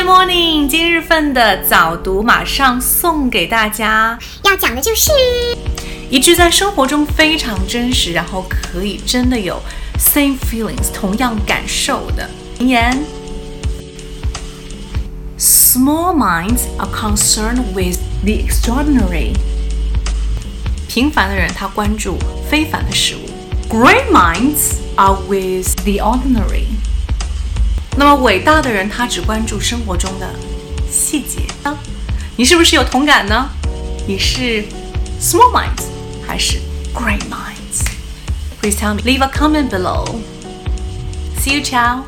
Hi morning，今日份的早读马上送给大家。要讲的就是一句在生活中非常真实，然后可以真的有 same feelings 同样感受的名言：Small minds are concerned with the extraordinary。平凡的人他关注非凡的事物；Great minds are with the ordinary。 那么伟大的人他只关注生活中的细节呢？你是不是有同感呢？你是 small minds 还是 great minds? Please tell me. Leave a comment below. See you, ciao.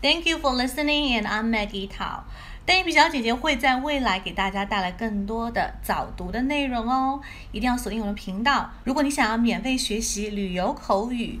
Thank you for listening, and I'm Maggie Tao. 邓一比小姐姐会在未来给大家带来更多的早读的内容哦，一定要锁定我的频道。如果你想要免费学习旅游口语、